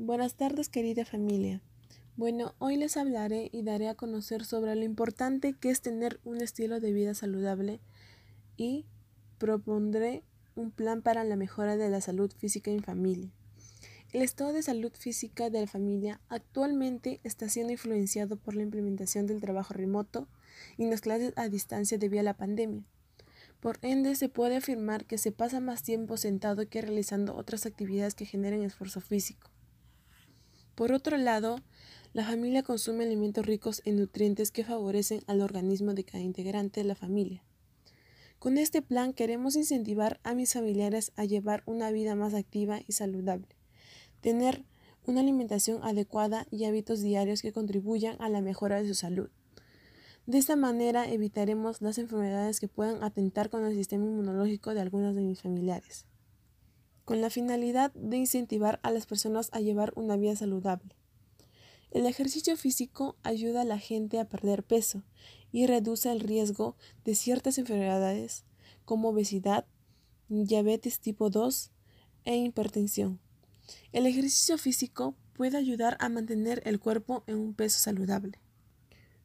Buenas tardes querida familia. Bueno, hoy les hablaré y daré a conocer sobre lo importante que es tener un estilo de vida saludable y propondré un plan para la mejora de la salud física en familia. El estado de salud física de la familia actualmente está siendo influenciado por la implementación del trabajo remoto y las clases a distancia debido a la pandemia. Por ende, se puede afirmar que se pasa más tiempo sentado que realizando otras actividades que generen esfuerzo físico. Por otro lado, la familia consume alimentos ricos en nutrientes que favorecen al organismo de cada integrante de la familia. Con este plan queremos incentivar a mis familiares a llevar una vida más activa y saludable, tener una alimentación adecuada y hábitos diarios que contribuyan a la mejora de su salud. De esta manera evitaremos las enfermedades que puedan atentar con el sistema inmunológico de algunos de mis familiares con la finalidad de incentivar a las personas a llevar una vida saludable. El ejercicio físico ayuda a la gente a perder peso y reduce el riesgo de ciertas enfermedades como obesidad, diabetes tipo 2 e hipertensión. El ejercicio físico puede ayudar a mantener el cuerpo en un peso saludable.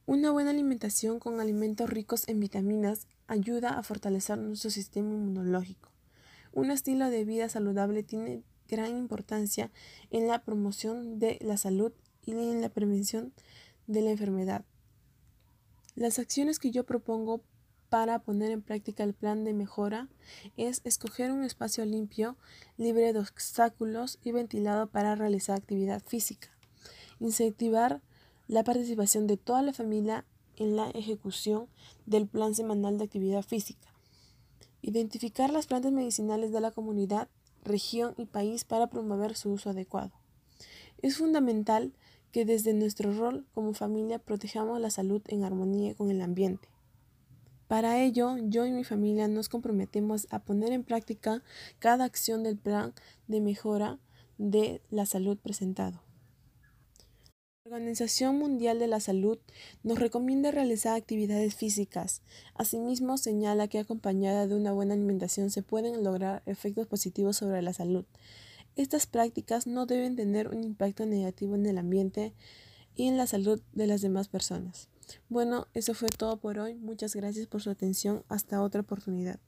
Una buena alimentación con alimentos ricos en vitaminas ayuda a fortalecer nuestro sistema inmunológico. Un estilo de vida saludable tiene gran importancia en la promoción de la salud y en la prevención de la enfermedad. Las acciones que yo propongo para poner en práctica el plan de mejora es escoger un espacio limpio, libre de obstáculos y ventilado para realizar actividad física. Incentivar la participación de toda la familia en la ejecución del plan semanal de actividad física. Identificar las plantas medicinales de la comunidad, región y país para promover su uso adecuado. Es fundamental que desde nuestro rol como familia protejamos la salud en armonía con el ambiente. Para ello, yo y mi familia nos comprometemos a poner en práctica cada acción del plan de mejora de la salud presentado. Organización Mundial de la Salud nos recomienda realizar actividades físicas. Asimismo, señala que acompañada de una buena alimentación se pueden lograr efectos positivos sobre la salud. Estas prácticas no deben tener un impacto negativo en el ambiente y en la salud de las demás personas. Bueno, eso fue todo por hoy. Muchas gracias por su atención. Hasta otra oportunidad.